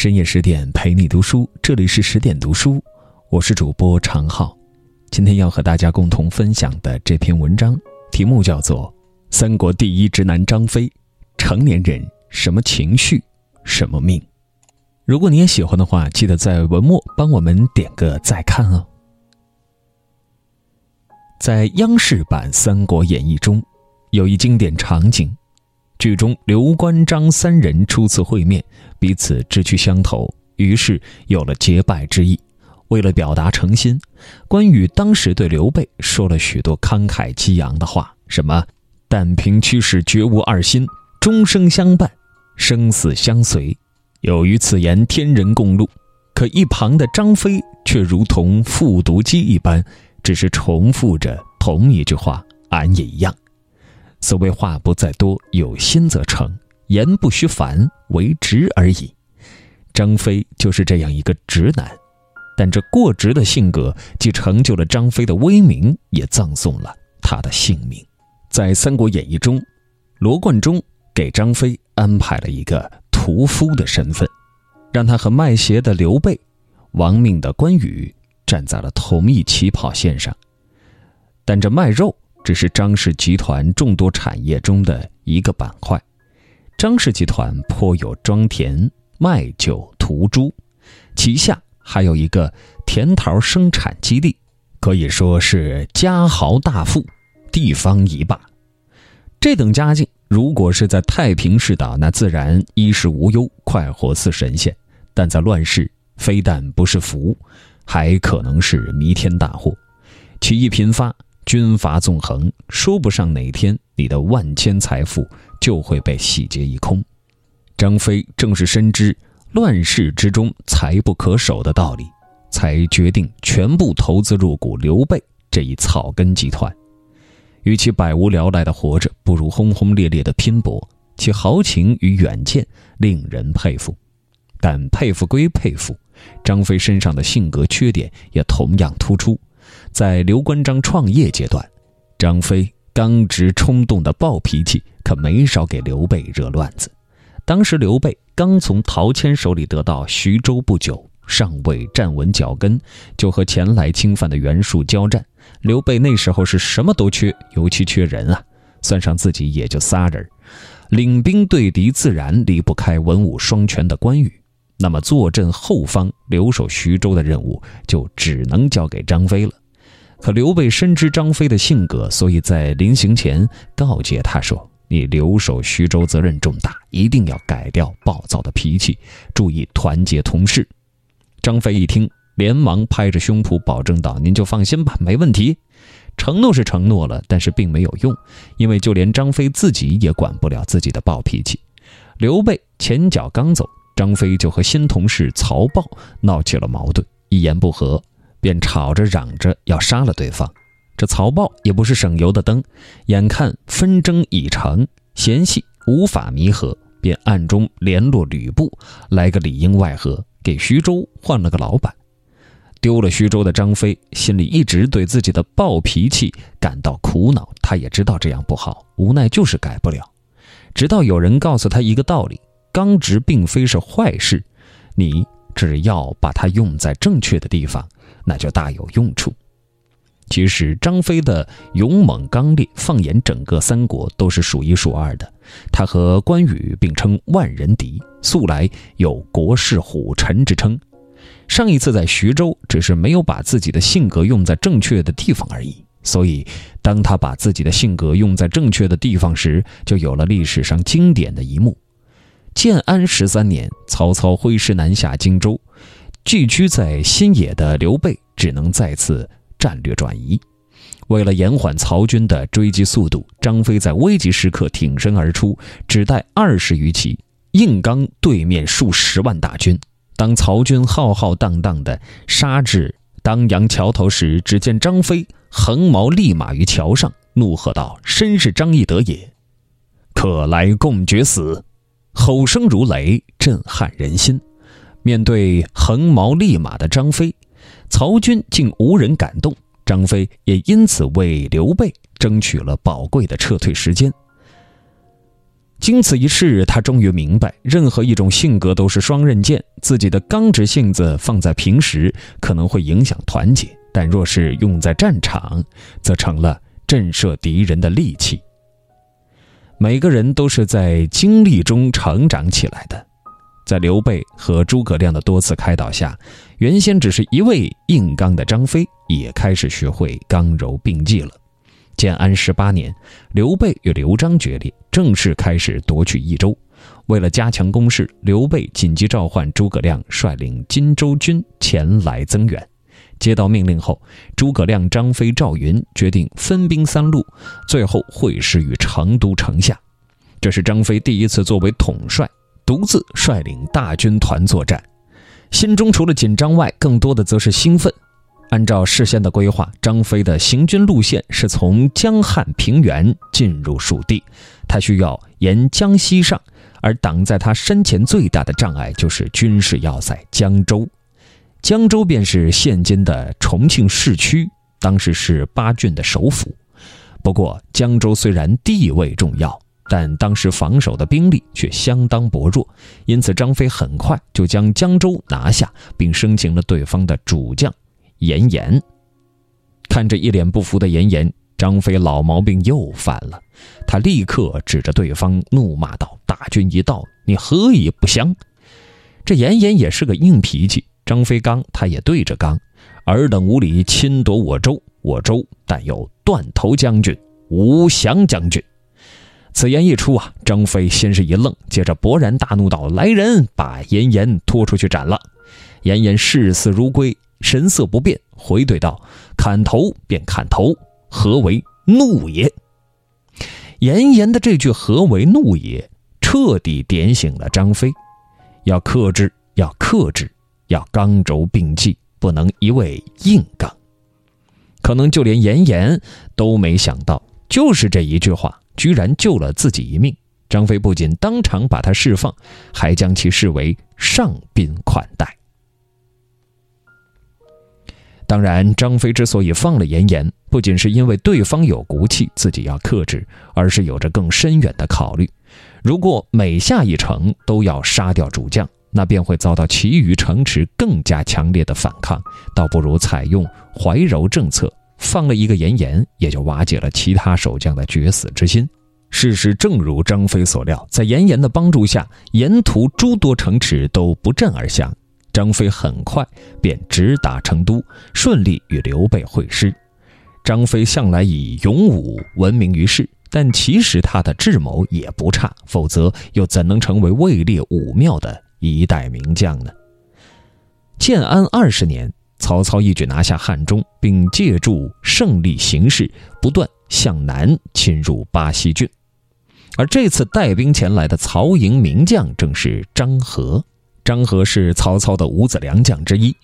深夜十点陪你读书，这里是十点读书，我是主播常浩。今天要和大家共同分享的这篇文章，题目叫做《三国第一直男张飞》，成年人什么情绪，什么命。如果你也喜欢的话，记得在文末帮我们点个再看哦。在央视版《三国演义》中，有一经典场景。剧中刘关张三人初次会面，彼此志趣相投，于是有了结拜之意。为了表达诚心，关羽当时对刘备说了许多慷慨激昂的话，什么“但凭驱使，绝无二心，终生相伴，生死相随”，有于此言，天人共怒。可一旁的张飞却如同复读机一般，只是重复着同一句话：“俺也一样。”所谓话不在多，有心则成，言不虚烦，为直而已。张飞就是这样一个直男，但这过直的性格既成就了张飞的威名，也葬送了他的性命。在《三国演义》中，罗贯中给张飞安排了一个屠夫的身份，让他和卖鞋的刘备、亡命的关羽站在了同一起跑线上。但这卖肉。只是张氏集团众多产业中的一个板块。张氏集团颇有庄田、卖酒、屠猪，旗下还有一个甜桃生产基地，可以说是家豪大富，地方一霸。这等家境，如果是在太平世道，那自然衣食无忧，快活似神仙；但在乱世，非但不是福，还可能是弥天大祸，起义频发。军阀纵横，说不上哪天你的万千财富就会被洗劫一空。张飞正是深知乱世之中财不可守的道理，才决定全部投资入股刘备这一草根集团。与其百无聊赖的活着，不如轰轰烈烈的拼搏。其豪情与远见令人佩服，但佩服归佩服，张飞身上的性格缺点也同样突出。在刘关张创业阶段，张飞刚直冲动的暴脾气可没少给刘备惹乱子。当时刘备刚从陶谦手里得到徐州不久，尚未站稳脚跟，就和前来侵犯的袁术交战。刘备那时候是什么都缺，尤其缺人啊，算上自己也就仨人，领兵对敌自然离不开文武双全的关羽。那么坐镇后方留守徐州的任务就只能交给张飞了。可刘备深知张飞的性格，所以在临行前告诫他说：“你留守徐州责任重大，一定要改掉暴躁的脾气，注意团结同事。”张飞一听，连忙拍着胸脯保证道：“您就放心吧，没问题。”承诺是承诺了，但是并没有用，因为就连张飞自己也管不了自己的暴脾气。刘备前脚刚走，张飞就和新同事曹豹闹起了矛盾，一言不合。便吵着嚷着要杀了对方，这曹豹也不是省油的灯，眼看纷争已成，嫌隙无法弥合，便暗中联络吕布，来个里应外合，给徐州换了个老板。丢了徐州的张飞心里一直对自己的暴脾气感到苦恼，他也知道这样不好，无奈就是改不了。直到有人告诉他一个道理：刚直并非是坏事，你只要把它用在正确的地方。那就大有用处。其实张飞的勇猛刚烈，放眼整个三国都是数一数二的。他和关羽并称万人敌，素来有国士虎臣之称。上一次在徐州，只是没有把自己的性格用在正确的地方而已。所以，当他把自己的性格用在正确的地方时，就有了历史上经典的一幕：建安十三年，曹操挥师南下荆州。聚居在新野的刘备只能再次战略转移。为了延缓曹军的追击速度，张飞在危急时刻挺身而出，只带二十余骑，硬刚对面数十万大军。当曹军浩浩荡荡地杀至当阳桥头时，只见张飞横矛立马于桥上，怒喝道：“身是张翼德也，可来共决死！”吼声如雷，震撼人心。面对横矛立马的张飞，曹军竟无人敢动。张飞也因此为刘备争取了宝贵的撤退时间。经此一事，他终于明白，任何一种性格都是双刃剑。自己的刚直性子放在平时可能会影响团结，但若是用在战场，则成了震慑敌人的利器。每个人都是在经历中成长起来的，在刘备和诸葛亮的多次开导下，原先只是一味硬刚的张飞也开始学会刚柔并济了。建安十八年，刘备与刘璋决裂，正式开始夺取益州。为了加强攻势，刘备紧急召唤诸葛亮率领荆州军前来增援。接到命令后，诸葛亮、张飞、赵云决定分兵三路，最后会师于成都城下。这是张飞第一次作为统帅，独自率领大军团作战，心中除了紧张外，更多的则是兴奋。按照事先的规划，张飞的行军路线是从江汉平原进入蜀地，他需要沿江西上，而挡在他身前最大的障碍就是军事要塞江州。江州便是现今的重庆市区，当时是八郡的首府。不过，江州虽然地位重要，但当时防守的兵力却相当薄弱，因此张飞很快就将江州拿下，并生擒了对方的主将。严颜看着一脸不服的严颜，张飞老毛病又犯了。他立刻指着对方怒骂道：“大军一到，你何以不降？”这严颜也是个硬脾气，张飞刚，他也对着刚。尔等无礼侵夺我州，我州但有断头将军吴降将军。此言一出啊，张飞先是一愣，接着勃然大怒道：“来人，把严颜拖出去斩了！”严颜视死如归。神色不变，回怼道：“砍头便砍头，何为怒也？”严颜的这句“何为怒也”，彻底点醒了张飞：要克制，要克制，要刚柔并济，不能一味硬刚。可能就连严颜都没想到，就是这一句话，居然救了自己一命。张飞不仅当场把他释放，还将其视为上宾款待。当然，张飞之所以放了严颜，不仅是因为对方有骨气，自己要克制，而是有着更深远的考虑。如果每下一城都要杀掉主将，那便会遭到其余城池更加强烈的反抗。倒不如采用怀柔政策，放了一个严颜，也就瓦解了其他守将的决死之心。事实正如张飞所料，在严颜的帮助下，沿途诸多城池都不战而降。张飞很快便直达成都，顺利与刘备会师。张飞向来以勇武闻名于世，但其实他的智谋也不差，否则又怎能成为位列武庙的一代名将呢？建安二十年，曹操一举拿下汉中，并借助胜利形势，不断向南侵入巴西郡。而这次带兵前来的曹营名将，正是张合。张合是曹操的五子良将之一，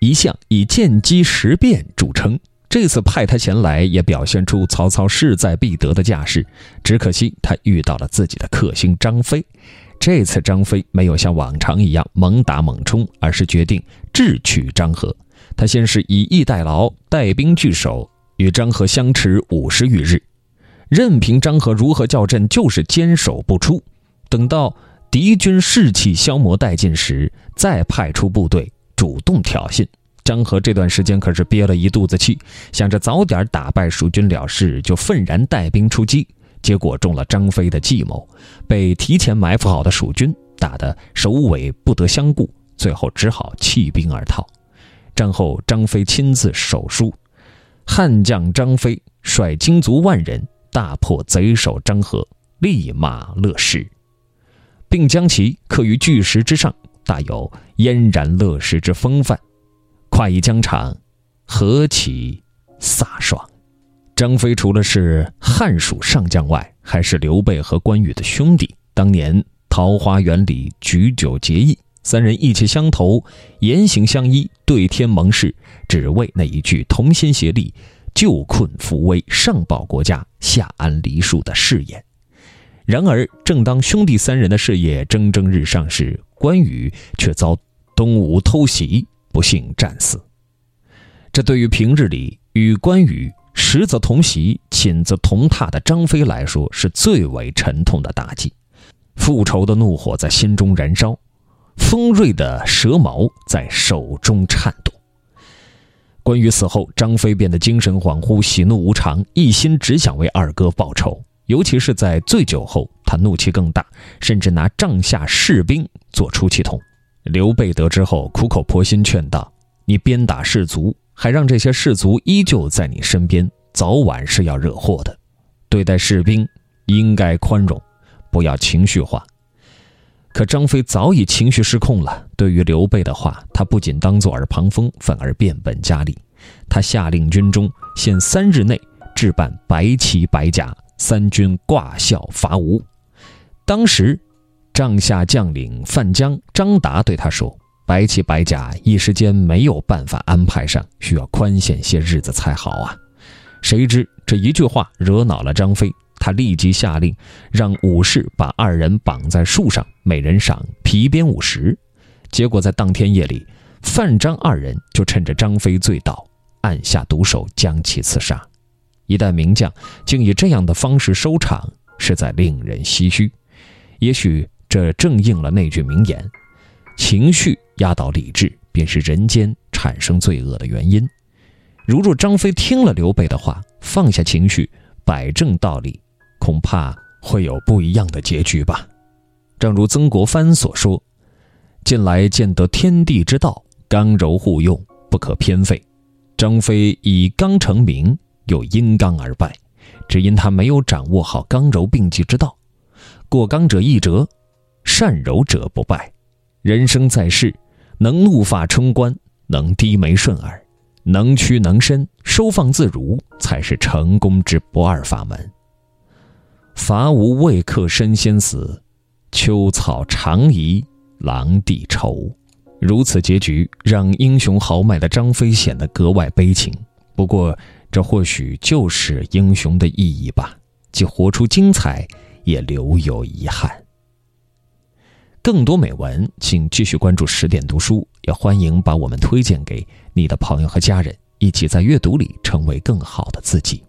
一向以见机识变著称。这次派他前来，也表现出曹操势在必得的架势。只可惜他遇到了自己的克星张飞。这次张飞没有像往常一样猛打猛冲，而是决定智取张合。他先是以逸待劳，带兵据守，与张合相持五十余日，任凭张合如何叫阵，就是坚守不出。等到。敌军士气消磨殆尽时，再派出部队主动挑衅。张合这段时间可是憋了一肚子气，想着早点打败蜀军了事，就愤然带兵出击。结果中了张飞的计谋，被提前埋伏好的蜀军打得首尾不得相顾，最后只好弃兵而逃。战后，张飞亲自手书：“汉将张飞率精卒万人，大破贼首张合，立马乐师。”并将其刻于巨石之上，大有嫣然乐石之风范，快意疆场，何其飒爽！张飞除了是汉蜀上将外，还是刘备和关羽的兄弟。当年桃花源里举酒结义，三人意气相投，言行相依，对天盟誓，只为那一句同心协力，救困扶危，上报国家，下安黎庶的誓言。然而，正当兄弟三人的事业蒸蒸日上时，关羽却遭东吴偷袭，不幸战死。这对于平日里与关羽食则同席、寝则同榻的张飞来说，是最为沉痛的打击。复仇的怒火在心中燃烧，锋锐的蛇矛在手中颤动。关羽死后，张飞变得精神恍惚、喜怒无常，一心只想为二哥报仇。尤其是在醉酒后，他怒气更大，甚至拿帐下士兵做出气筒。刘备得知后，苦口婆心劝道：“你鞭打士卒，还让这些士卒依旧在你身边，早晚是要惹祸的。对待士兵应该宽容，不要情绪化。”可张飞早已情绪失控了。对于刘备的话，他不仅当作耳旁风，反而变本加厉。他下令军中限三日内置办白旗白甲，三军挂孝伐吴。当时，帐下将领范江、张达对他说：“白旗白甲一时间没有办法安排上，需要宽限些日子才好啊。”谁知这一句话惹恼了张飞。他立即下令，让武士把二人绑在树上，每人赏皮鞭五十。结果在当天夜里，范张二人就趁着张飞醉倒，按下毒手将其刺杀。一代名将竟以这样的方式收场，实在令人唏嘘。也许这正应了那句名言：“情绪压倒理智，便是人间产生罪恶的原因。”如若张飞听了刘备的话，放下情绪，摆正道理。恐怕会有不一样的结局吧。正如曾国藩所说：“近来见得天地之道，刚柔互用，不可偏废。”张飞以刚成名，又因刚而败，只因他没有掌握好刚柔并济之道。过刚者易折，善柔者不败。人生在世，能怒发冲冠，能低眉顺耳，能屈能伸，收放自如，才是成功之不二法门。伐吴未克身先死，秋草长宜狼地愁。如此结局让英雄豪迈的张飞显得格外悲情。不过，这或许就是英雄的意义吧，既活出精彩，也留有遗憾。更多美文，请继续关注十点读书，也欢迎把我们推荐给你的朋友和家人，一起在阅读里成为更好的自己。